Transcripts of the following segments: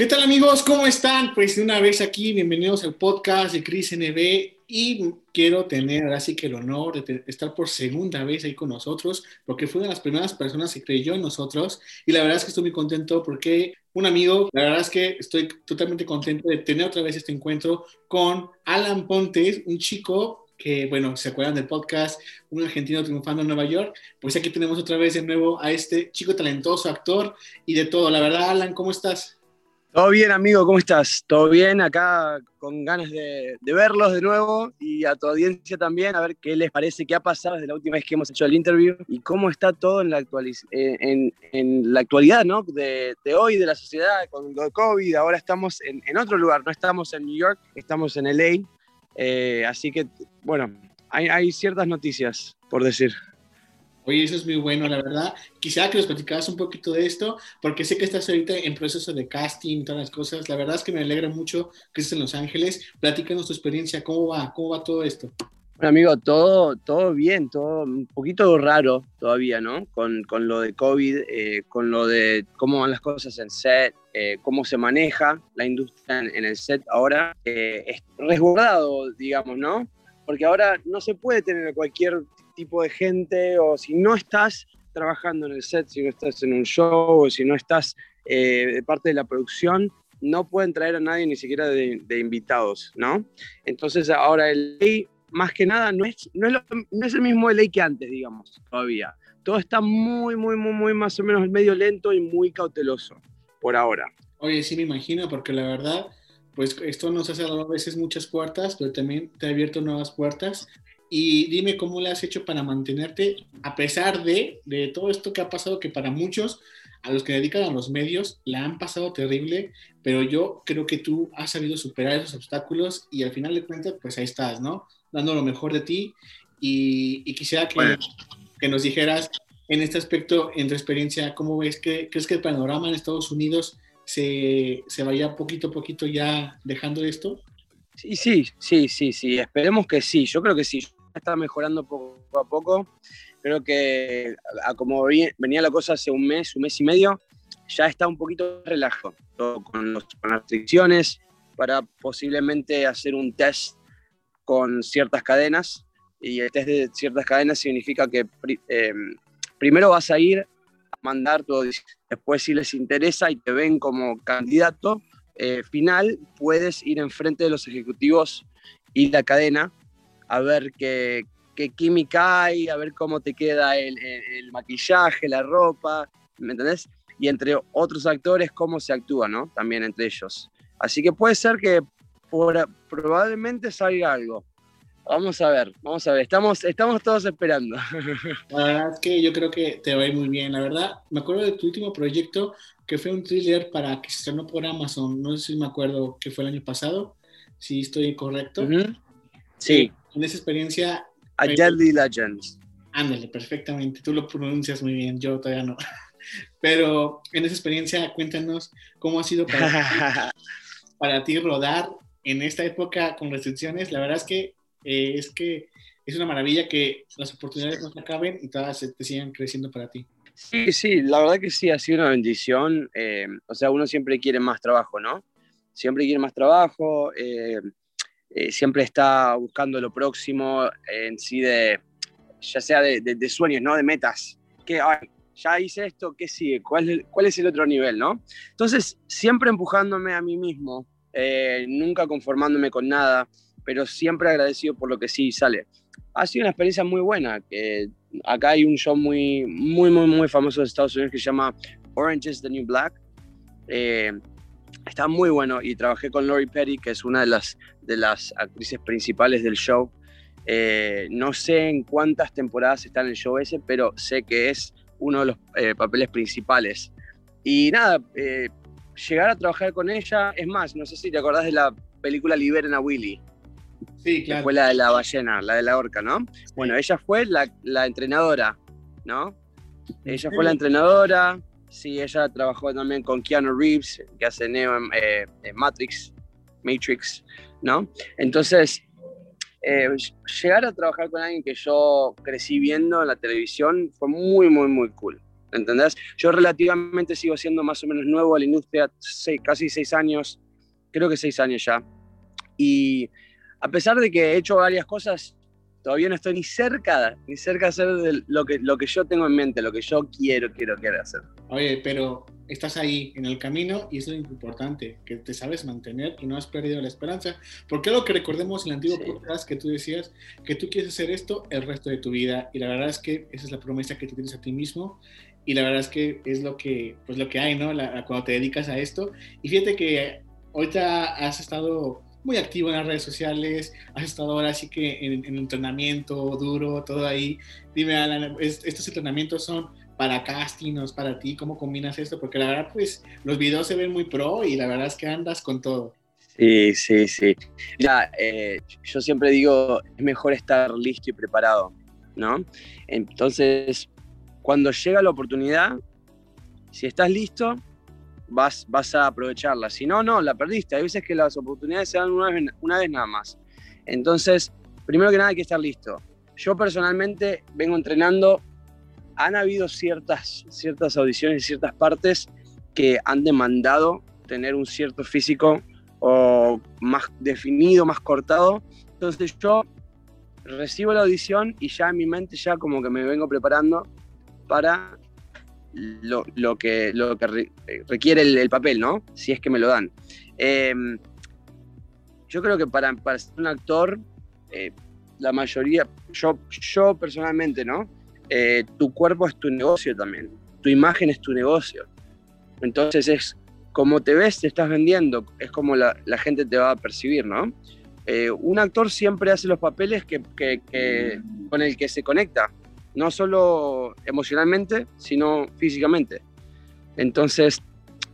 ¿Qué tal amigos? ¿Cómo están? Pues de una vez aquí, bienvenidos al podcast de Cris NB y quiero tener ahora sí que el honor de estar por segunda vez ahí con nosotros porque fue una de las primeras personas que creyó en nosotros y la verdad es que estoy muy contento porque un amigo, la verdad es que estoy totalmente contento de tener otra vez este encuentro con Alan Pontes, un chico que, bueno, se acuerdan del podcast, un argentino triunfando en Nueva York, pues aquí tenemos otra vez de nuevo a este chico talentoso, actor y de todo. La verdad, Alan, ¿cómo estás? Todo bien, amigo, ¿cómo estás? ¿Todo bien? Acá con ganas de, verlos de nuevo y a tu audiencia también, a ver qué les parece, qué ha pasado desde la última vez que hemos hecho el interview y cómo está todo en la, eh, en, la actualidad, ¿no? De, hoy, de la sociedad, con el COVID. Ahora estamos en, otro lugar, no estamos en New York, estamos en LA. Eh, así que, bueno, hay ciertas noticias, por decir. Oye, eso es muy bueno, la verdad. Quisiera que nos platicaras un poquito de esto, porque sé que estás ahorita en proceso de casting, todas las cosas. La verdad es que me alegra mucho que estés en Los Ángeles. Platícanos tu experiencia, ¿cómo va? ¿Cómo va todo esto? Bueno, amigo, todo, todo bien, todo un poquito raro todavía, ¿no? Con, con lo de COVID, eh, con lo de cómo van las cosas en set, eh, cómo se maneja la industria en, el set ahora. Eh, es resguardado, digamos, ¿no? Porque ahora no se puede tener cualquier tipo de gente o si no estás trabajando en el set, si no estás en un show o si no estás eh, de parte de la producción, no pueden traer a nadie ni siquiera de, invitados, ¿no? Entonces ahora el ley, más que nada, no es, no es, el mismo ley que antes, digamos, todavía. Todo está muy, muy, muy, muy más o menos medio lento y muy cauteloso por ahora. Oye, sí me imagino, porque la verdad, pues esto nos ha cerrado a veces muchas puertas, pero también te ha abierto nuevas puertas y dime cómo le has hecho para mantenerte a pesar de, de, todo esto que ha pasado, que para muchos, a los que dedican a los medios, la han pasado terrible, pero yo creo que tú has sabido superar esos obstáculos y al final de cuentas, pues ahí estás, ¿no? Dando lo mejor de ti y, quisiera que, que, nos dijeras en este aspecto, en tu experiencia, ¿cómo ves que crees que el panorama en Estados Unidos se, se vaya poquito a poquito ya dejando esto? Sí, sí, sí, sí, sí, esperemos que sí, yo creo que sí está mejorando poco a poco. Creo que a como venía la cosa hace un mes, un mes y medio, ya está un poquito relajado con, las restricciones para posiblemente hacer un test con ciertas cadenas. Y el test de ciertas cadenas significa que eh, primero vas a ir a mandar todo, después si les interesa y te ven como candidato eh, final, puedes ir enfrente de los ejecutivos y la cadena a ver qué, química hay, a ver cómo te queda el, maquillaje, la ropa, ¿me entendés? Y entre otros actores, cómo se actúa, ¿no? También entre ellos. Así que puede ser que probablemente salga algo. Vamos a ver, vamos a ver. Estamos, estamos todos esperando. La verdad es que yo creo que te va a ir muy bien. La verdad, me acuerdo de tu último proyecto, que fue un thriller para que se estrenó por Amazon. No sé si me acuerdo que fue el año pasado, si estoy correcto. Sí en esa experiencia... A Deadly Legends. Ándale, perfectamente. Tú lo pronuncias muy bien, yo todavía no. Pero en esa experiencia, cuéntanos cómo ha sido para, para ti rodar en esta época con restricciones. La verdad es que, eh, es que es una maravilla que las oportunidades no se acaben y todas se te sigan creciendo para ti. Sí, sí, la verdad que sí, ha sido una bendición. Eh, o sea, uno siempre quiere más trabajo, ¿no? Siempre quiere más trabajo. Eh, eh, siempre está buscando lo próximo en sí de, ya sea de, sueños, ¿no? De metas. Que, ya hice esto, ¿qué sigue? ¿Cuál, ¿Cuál es el otro nivel, no? Entonces, siempre empujándome a mí mismo, eh, nunca conformándome con nada, pero siempre agradecido por lo que sí sale. Ha sido una experiencia muy buena. Que acá hay un show muy, muy, muy, muy famoso de Estados Unidos que se llama Orange is the New Black. Eh, está muy bueno y trabajé con Lori Petty, que es una de las, de las actrices principales del show. Eh, no sé en cuántas temporadas está en el show ese, pero sé que es uno de los eh, papeles principales. Y nada, eh, llegar a trabajar con ella, es más, no sé si te acordás de la, película Liberen a Willy. Sí, claro. fue la de la ballena, la de la orca, ¿no? Bueno, ella fue la, la entrenadora, ¿no? Ella fue la entrenadora, sí, ella trabajó también con Keanu Reeves, que hace Neo eh, en Matrix, Matrix, ¿no? Entonces, eh, llegar a trabajar con alguien que yo crecí viendo en la televisión fue muy, muy, muy cool. ¿Entendés? Yo relativamente sigo siendo más o menos nuevo a la industria, casi seis años, creo que seis años ya. Y a pesar de que he hecho varias cosas, todavía no estoy ni cerca, ni cerca de hacer lo, que, lo que yo tengo en mente, lo que yo quiero, quiero, quiero hacer. Oye, pero estás ahí en el camino y es lo importante, que te sabes mantener y no has perdido la esperanza. Porque lo que recordemos en el antiguo podcast que tú decías, que tú quieres hacer esto el resto de tu vida y la verdad es que esa es la promesa que tú tienes a ti mismo y la verdad es que es lo que, pues lo que hay, ¿no? La, cuando te dedicas a esto. Y fíjate que ahorita has estado muy activo en las redes sociales, has estado ahora sí que en, en entrenamiento duro, todo ahí. Dime, Alan, ¿estos entrenamientos son para castings, para ti? ¿Cómo combinas esto? Porque la verdad, pues los videos se ven muy pro y la verdad es que andas con todo. Sí, sí, sí. Ya, eh, yo siempre digo, es mejor estar listo y preparado, ¿no? Entonces, cuando llega la oportunidad, si estás listo, vas, vas a aprovecharla. Si no, no, la perdiste. Hay veces que las oportunidades se dan una vez, una vez nada más. Entonces, primero que nada hay que estar listo. Yo personalmente vengo entrenando, han habido ciertas, ciertas audiciones y ciertas partes que han demandado tener un cierto físico o más definido, más cortado. Entonces yo recibo la audición y ya en mi mente ya como que me vengo preparando para lo, que, lo que requiere el, papel, ¿no? Si es que me lo dan. Em, yo creo que para, ser un actor, eh, la mayoría, yo, yo personalmente, ¿no? Eh, tu cuerpo es tu negocio también, tu imagen es tu negocio. Entonces es como te ves, te estás vendiendo, es como la, gente te va a percibir, ¿no? Eh, un actor siempre hace los papeles que, con el que se conecta no solo emocionalmente, sino físicamente. Entonces,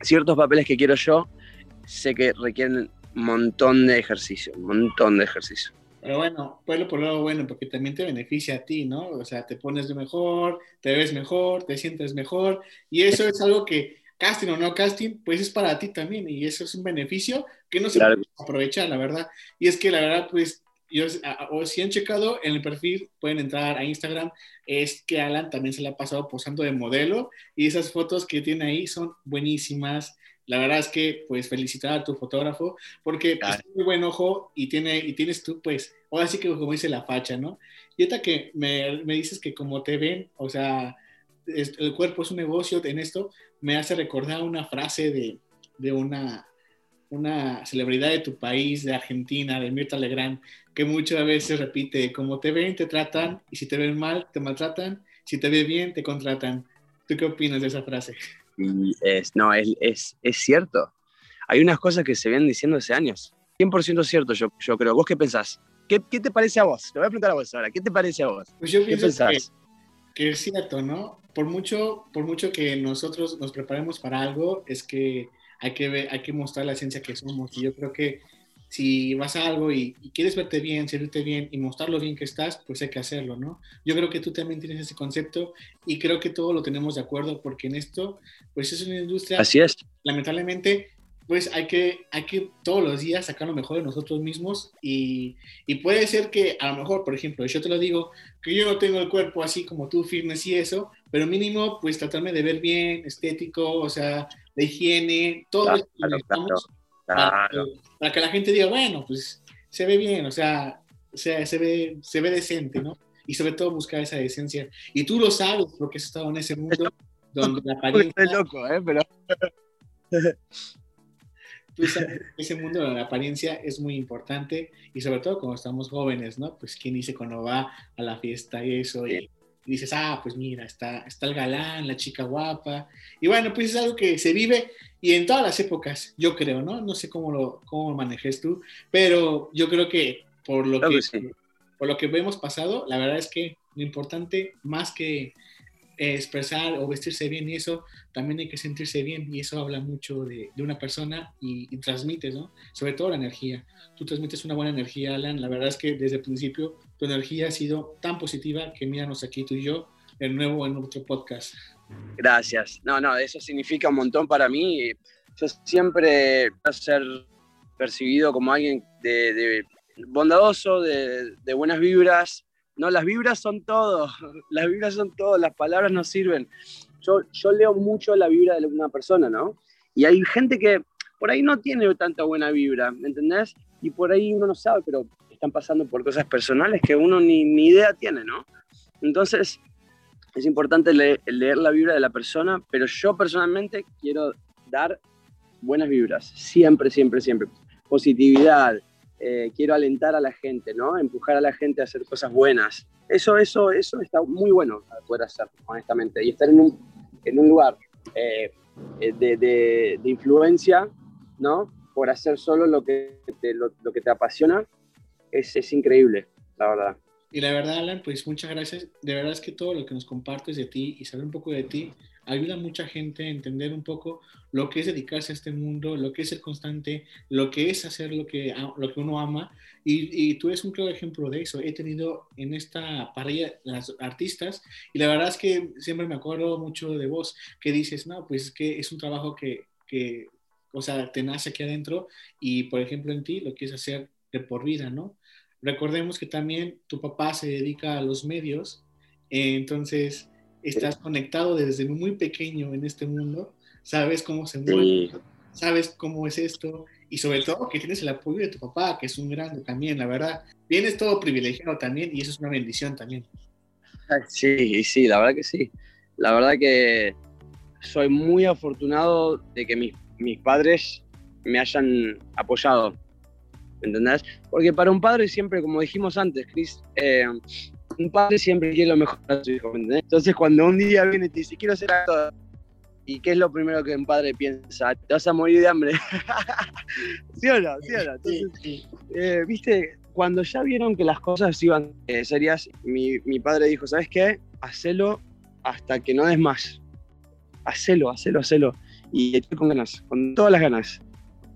ciertos papeles que quiero yo, sé que requieren un montón de ejercicio, un montón de ejercicio. Pero bueno, pues por lo bueno, porque también te beneficia a ti, ¿no? O sea, te pones de mejor, te ves mejor, te sientes mejor, y eso es algo que, casting o no casting, pues es para ti también, y eso es un beneficio que no se puede aprovechar, la verdad. Y es que la verdad, pues yo, o si han checado en el perfil, pueden entrar a Instagram, es que Alan también se le ha pasado posando de modelo y esas fotos que tiene ahí son buenísimas. La verdad es que, pues, felicitar a tu fotógrafo porque pues, muy buen ojo y, tiene, y tienes tú, pues, ahora sí que como dice la facha, ¿no? Y ahorita que me, me dices que como te ven, o sea, el cuerpo es un negocio en esto, me hace recordar una frase de, de una, una celebridad de tu país, de Argentina, de Mirta Legrand, que muchas veces repite, como te ven, te tratan, y si te ven mal, te maltratan, si te ven bien, te contratan. ¿Tú qué opinas de esa frase? Es, no, es, es, cierto. Hay unas cosas que se vienen diciendo hace años. 100% cierto, yo, yo creo. ¿Vos qué pensás? ¿Qué, ¿Qué, te parece a vos? Te voy a preguntar a vos ahora. ¿Qué te parece a vos? Pues yo pienso que, que, es cierto, ¿no? Por mucho, por mucho que nosotros nos preparemos para algo, es que hay que, ver, hay que mostrar la esencia que somos. Y yo creo que si vas a algo y, quieres verte bien, servirte bien y mostrar lo bien que estás, pues hay que hacerlo, ¿no? Yo creo que tú también tienes ese concepto y creo que todos lo tenemos de acuerdo porque en esto, pues es una industria... Así es. Lamentablemente, pues hay que, hay que todos los días sacar lo mejor de nosotros mismos y, y, puede ser que a lo mejor, por ejemplo, yo te lo digo, que yo no tengo el cuerpo así como tú, fitness y eso, pero mínimo pues tratarme de ver bien, estético, o sea, de higiene, todo claro, Para, que, la gente diga, bueno, pues se ve bien, o sea, se, se, ve, se ve decente, ¿no? Y sobre todo buscar esa decencia. Y tú lo sabes porque has estado en ese mundo donde la apariencia... Estoy loco, ¿eh? Pero... tú sabes, ese mundo donde la apariencia es muy importante y sobre todo cuando estamos jóvenes, ¿no? Pues quién dice cuando va a la fiesta y eso, y y dices, ah, pues mira, está, está el galán, la chica guapa. Y bueno, pues es algo que se vive y en todas las épocas, yo creo, ¿no? No sé cómo lo, cómo lo manejes tú, pero yo creo que por lo que, por lo que hemos pasado, la verdad es que lo importante, más que, expresar o vestirse bien y eso, también hay que sentirse bien y eso habla mucho de, de una persona y, y, ¿no? Sobre todo la energía. Tú transmites una buena energía, Alan. La verdad es que desde el principio tu energía ha sido tan positiva que míranos aquí tú y yo, de nuevo en nuestro podcast. Gracias. No, no, eso significa un montón para mí. Yo siempre a ser percibido como alguien de, de bondadoso, de, de buenas vibras, no, las vibras son todo, las vibras son todo, las palabras no sirven. Yo, yo leo mucho la vibra de una persona, ¿no? Y hay gente que por ahí no tiene tanta buena vibra, ¿me entendés? Y por ahí uno no sabe, pero están pasando por cosas personales que uno ni, ni idea tiene, ¿no? Entonces, es importante leer, leer la vibra de la persona, pero yo personalmente quiero dar buenas vibras, siempre, siempre, siempre. Positividad, eh, quiero alentar a la gente, ¿no? Empujar a la gente a hacer cosas buenas. Eso, eso, eso está muy bueno poder hacer, honestamente. Y estar en un, en un lugar eh, de, de, de, influencia, ¿no? Por hacer solo lo que te, lo, lo que te apasiona, es, es increíble, la verdad. Y la verdad, Alan, pues muchas gracias. De verdad es que todo lo que nos compartes de ti y saber un poco de ti ayuda a mucha gente a entender un poco lo que es dedicarse a este mundo, lo que es ser constante, lo que es hacer lo que, lo que uno ama. Y, tú eres un claro ejemplo de eso. He tenido en esta parrilla las artistas y la verdad es que siempre me acuerdo mucho de vos que dices, no, pues es que es un trabajo que, que o sea, te nace aquí adentro y, por ejemplo, en ti lo quieres hacer de por vida, ¿no? Recordemos que también tu papá se dedica a los medios, entonces estás conectado desde muy pequeño en este mundo, sabes cómo se mueve, sí. sabes cómo es esto y sobre todo que tienes el apoyo de tu papá, que es un grande también, la verdad. Vienes todo privilegiado también y eso es una bendición también. Sí, sí, la verdad que sí. La verdad que soy muy afortunado de que mis, mis padres me hayan apoyado ¿entendés? Porque para un padre siempre, como dijimos antes, Chris, eh, un padre siempre quiere lo mejor para su hijo, ¿entendés? Entonces cuando un día viene y te dice, quiero hacer algo, ¿y qué es lo primero que un padre piensa? Te vas a morir de hambre. ¿Sí o no? ¿Sí o no? Entonces. Eh, viste, cuando ya vieron que las cosas iban eh, serias, mi, mi, padre dijo, ¿sabes qué? Hacelo hasta que no des más. Hacelo, hacelo, hacelo. Y estoy con ganas, con todas las ganas.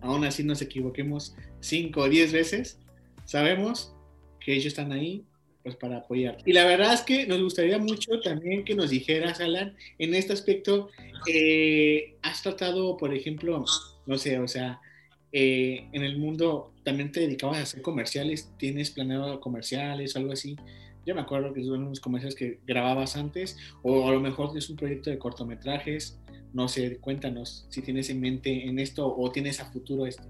Aún así nos equivoquemos 5 o 10 veces, sabemos que ellos están ahí pues para apoyar. Y la verdad es que nos gustaría mucho también que nos dijeras, Alan, en este aspecto, eh, has tratado, por ejemplo, no sé, o sea, eh, en el mundo también te dedicabas a hacer comerciales, tienes planeado comerciales o algo así. Yo me acuerdo que son unos comerciales que grababas antes, o a lo mejor es un proyecto de cortometrajes. No sé, cuéntanos si tienes en mente en esto o tienes a futuro esto.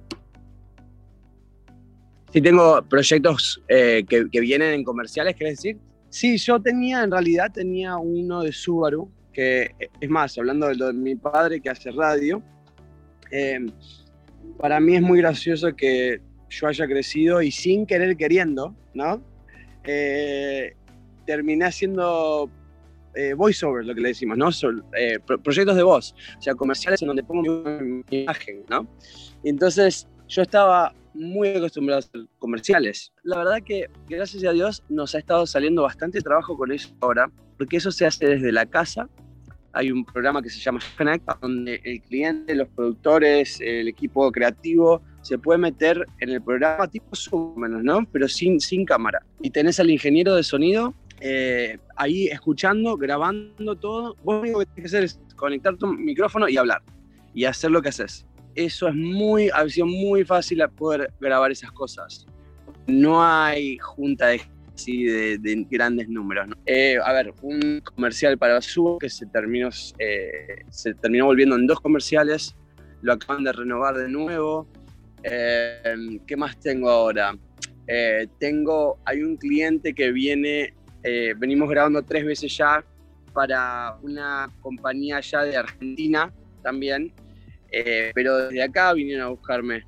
Si tengo proyectos eh, que, vienen en comerciales, ¿querés decir? Sí, yo tenía, en realidad tenía uno de Subaru, que es más, hablando de mi padre que hace radio, eh, para mí es muy gracioso que yo haya crecido y sin querer queriendo, ¿no? Eh, terminé haciendo eh, voiceover, lo que le decimos, ¿no? So, eh, pro proyectos de voz, o sea, comerciales en donde pongo mi imagen, ¿no? Y entonces yo estaba muy acostumbrado a comerciales. La verdad que, gracias a Dios, nos ha estado saliendo bastante trabajo con eso ahora, porque eso se hace desde la casa. Hay un programa que se llama Connect, donde el cliente, los productores, el equipo creativo se puede meter en el programa tipo Zoom, ¿no? Pero sin, sin cámara. Y tenés al ingeniero de sonido eh, ahí escuchando, grabando todo. Vos lo único que tienes que hacer es conectar tu micrófono y hablar. Y hacer lo que haces eso es muy, ha sido muy fácil poder grabar esas cosas. No hay junta de, así de, de grandes números. ¿no? Eh, a ver, un comercial para Subo que se terminó, eh, se terminó volviendo en dos comerciales, lo acaban de renovar de nuevo. Eh, ¿Qué más tengo ahora? Eh, tengo, hay un cliente que viene, venimos grabando tres veces ya para una compañía ya de Argentina también, eh, pero desde acá vinieron a buscarme.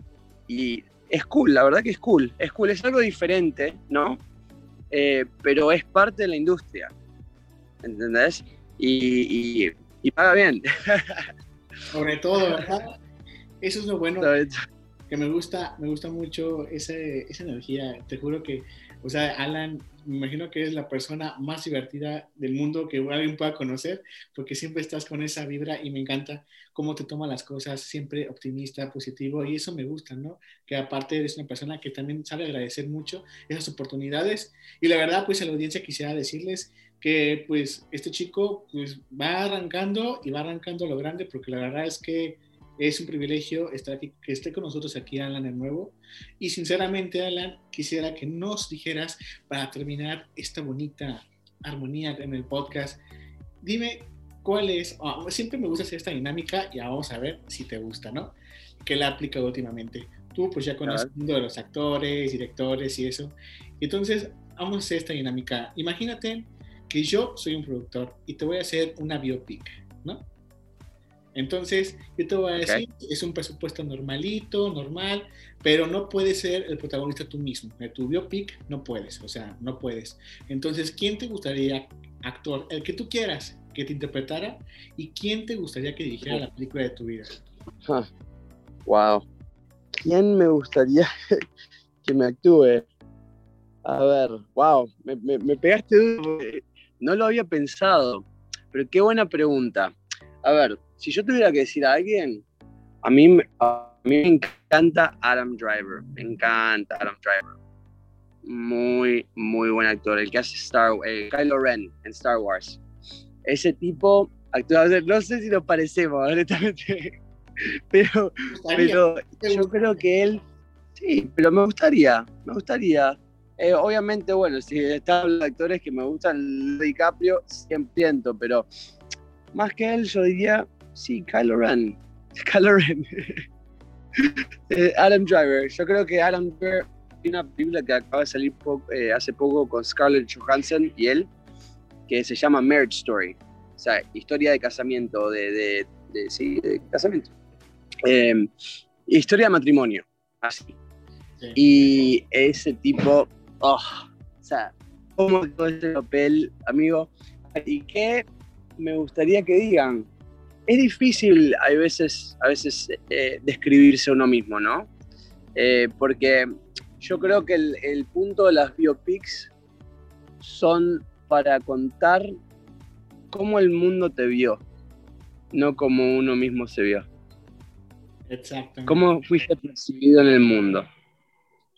Y es cool, la verdad que es cool. Es cool, es algo diferente, ¿no? Eh, pero es parte de la industria. ¿Entendés? Y, y, y paga bien. Sobre todo, ¿verdad? Eso es lo bueno. Que me gusta, me gusta mucho ese, esa energía. Te juro que O sea, Alan, me imagino que es la persona más divertida del mundo que alguien pueda conocer, porque siempre estás con esa vibra y me encanta cómo te toma las cosas, siempre optimista, positivo, y eso me gusta, ¿no? Que aparte eres una persona que también sabe agradecer mucho esas oportunidades. Y la verdad, pues a la audiencia quisiera decirles que pues este chico pues va arrancando y va arrancando lo grande, porque la verdad es que es un privilegio estar aquí, que esté con nosotros aquí Alan de nuevo. Y sinceramente, Alan, quisiera que nos dijeras, para terminar esta bonita armonía en el podcast, dime cuál es, ah, siempre me gusta hacer esta dinámica y vamos a ver si te gusta, ¿no? Que la he aplicado últimamente. Tú pues ya conoces el mundo de los actores, directores y eso. Entonces, vamos a hacer esta dinámica. Imagínate que yo soy un productor y te voy a hacer una biopic, ¿no? Entonces, yo te voy a decir, es un presupuesto normalito, normal, pero no puedes ser el protagonista tú mismo. De tu biopic no puedes, o sea, no puedes. Entonces, ¿quién te gustaría actor? El que tú quieras que te interpretara y quién te gustaría que dirigiera la película de tu vida. Wow. ¿Quién me gustaría que me actúe? A ver, wow, me, me pegaste, no lo había pensado, pero qué buena pregunta. A ver, si yo tuviera que decir a alguien, a mí, a mí me encanta Adam Driver. Me encanta Adam Driver. Muy, muy buen actor. El que hace Star eh, Kylo Ren en Star Wars. Ese tipo actúa. No sé si nos parecemos, honestamente. Pero, pero yo creo que él. Sí, pero me gustaría. Me gustaría. Eh, obviamente, bueno, si está hablando de actores que me gustan, DiCaprio, 100%, pero más que él, yo diría Sí, Kylo Ren. Kylo Ren. Eh, Adam Driver. Yo creo que Adam Driver tiene una película que acaba de salir eh, hace poco con Scarlett Johansson y él, que se llama Marriage Story. O sea, historia de casamiento, de, de, sí, de casamiento. Em, historia de matrimonio, así. Y ese tipo, oh, o sea, como todo este papel, amigo, y qué me gustaría que digan, es difícil a veces, a veces eh, describirse uno mismo, ¿no? Eh, porque yo creo que el, punto de las biopics son para contar cómo el mundo te vio, no cómo uno mismo se vio. Exactamente. ¿Cómo fuiste percibido en el mundo?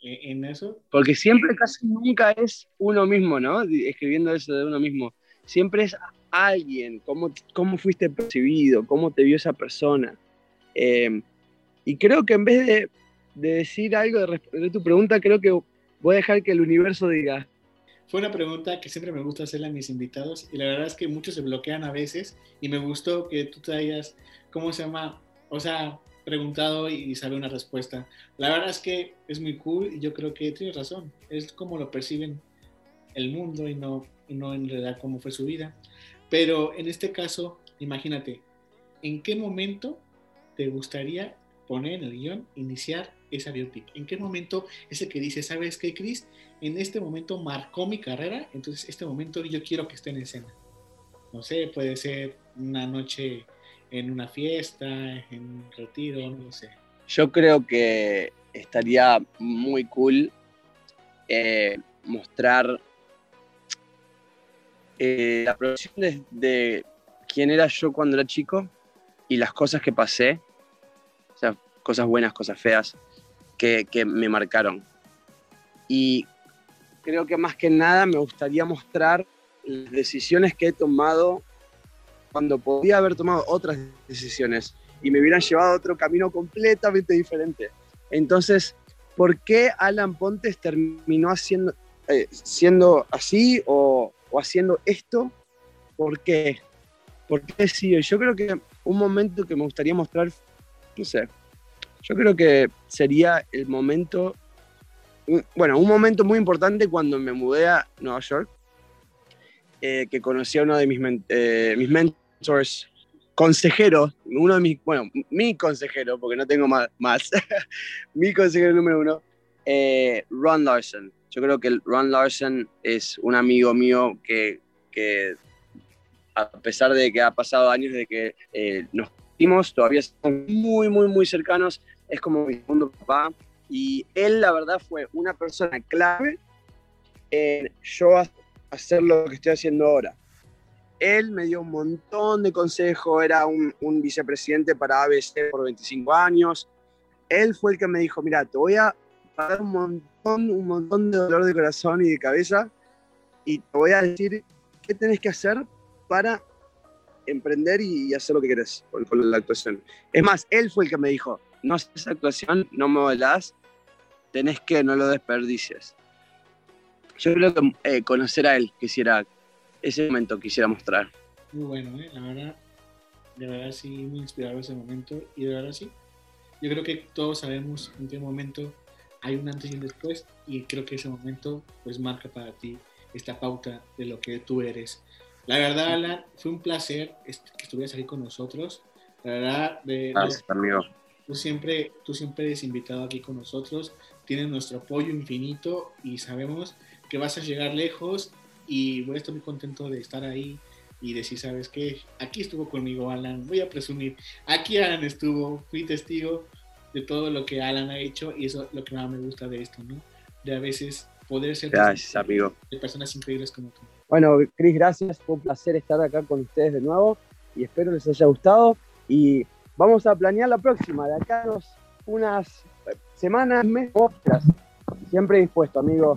E, ¿En eso? Porque siempre, casi nunca es uno mismo, ¿no? Escribiendo eso de uno mismo. Siempre es alguien, cómo, cómo fuiste percibido, cómo te vio esa persona. Eh, y creo que en vez de, decir algo de, responder tu pregunta, creo que voy a dejar que el universo diga. Fue una pregunta que siempre me gusta hacerle a mis invitados y la verdad es que muchos se bloquean a veces y me gustó que tú te hayas, ¿cómo se llama? O sea, preguntado y sabe una respuesta. La verdad es que es muy cool y yo creo que tienes razón. Es como lo perciben el mundo y no, y no en realidad cómo fue su vida. Pero en este caso, imagínate, ¿en qué momento te gustaría poner en el guion, iniciar esa biopic? ¿En qué momento ese que dice, sabes qué, Chris? En este momento marcó mi carrera, entonces este momento yo quiero que esté en escena. No sé, puede ser una noche en una fiesta, en un retiro, no sé. Yo creo que estaría muy cool eh, mostrar eh, la producción de, quién era yo cuando era chico y las cosas que pasé, o sea, cosas buenas, cosas feas, que, me marcaron. Y creo que más que nada me gustaría mostrar las decisiones que he tomado cuando podía haber tomado otras decisiones y me hubieran llevado a otro camino completamente diferente. Entonces, ¿por qué Alan Pontes terminó haciendo, eh, siendo así o, haciendo esto, ¿por qué? ¿Por qué sí? Yo creo que un momento que me gustaría mostrar, no sé, yo creo que sería el momento, bueno, un momento muy importante cuando me mudé a Nueva York, eh, que conocí a uno de mis, eh, mis mentors, consejeros, uno de mis, bueno, mi consejero, porque no tengo más, más mi consejero número uno, eh, Ron Larson. Yo creo que Ron Larson es un amigo mío que, a pesar de que ha pasado años de que eh, nos vimos, todavía estamos muy, muy, muy cercanos. Es como mi segundo papá. Y él, la verdad, fue una persona clave en yo hacer lo que estoy haciendo ahora. Él me dio un montón de consejos, era un, un vicepresidente para ABC por 25 años. Él fue el que me dijo, mira, te voy a dar un montón, un montón de dolor de corazón y de cabeza y te voy a decir qué tenés que hacer para emprender y, hacer lo que querés con, la actuación. Es más, él fue el que me dijo, no haces actuación, no me volás, tenés que no lo desperdicies. Yo creo que eh, conocer a él quisiera, ese momento quisiera mostrar. Muy bueno, ¿eh? la verdad, de verdad sí, muy inspirado ese momento y de verdad sí. Yo creo que todos sabemos en qué momento hay un antes y un después y creo que ese momento pues marca para ti esta pauta de lo que tú eres. La verdad, Alan, fue un placer que estuvieras aquí con nosotros. La verdad, de, Gracias, amigo. Tú siempre, tú siempre eres invitado aquí con nosotros. Tienes nuestro apoyo infinito y sabemos que vas a llegar lejos y voy a estar muy contento de estar ahí y decir, ¿sabes qué? Aquí estuvo conmigo Alan, voy a presumir. Aquí Alan estuvo, fui testigo de todo lo que Alan ha hecho y eso es lo que más me gusta de esto, ¿no? De a veces poder ser gracias, amigo. de personas increíbles como tú. Bueno, Cris, gracias. Fue un placer estar acá con ustedes de nuevo y espero les haya gustado. Y vamos a planear la próxima, de acá unas semanas, meses, Siempre dispuesto, amigo.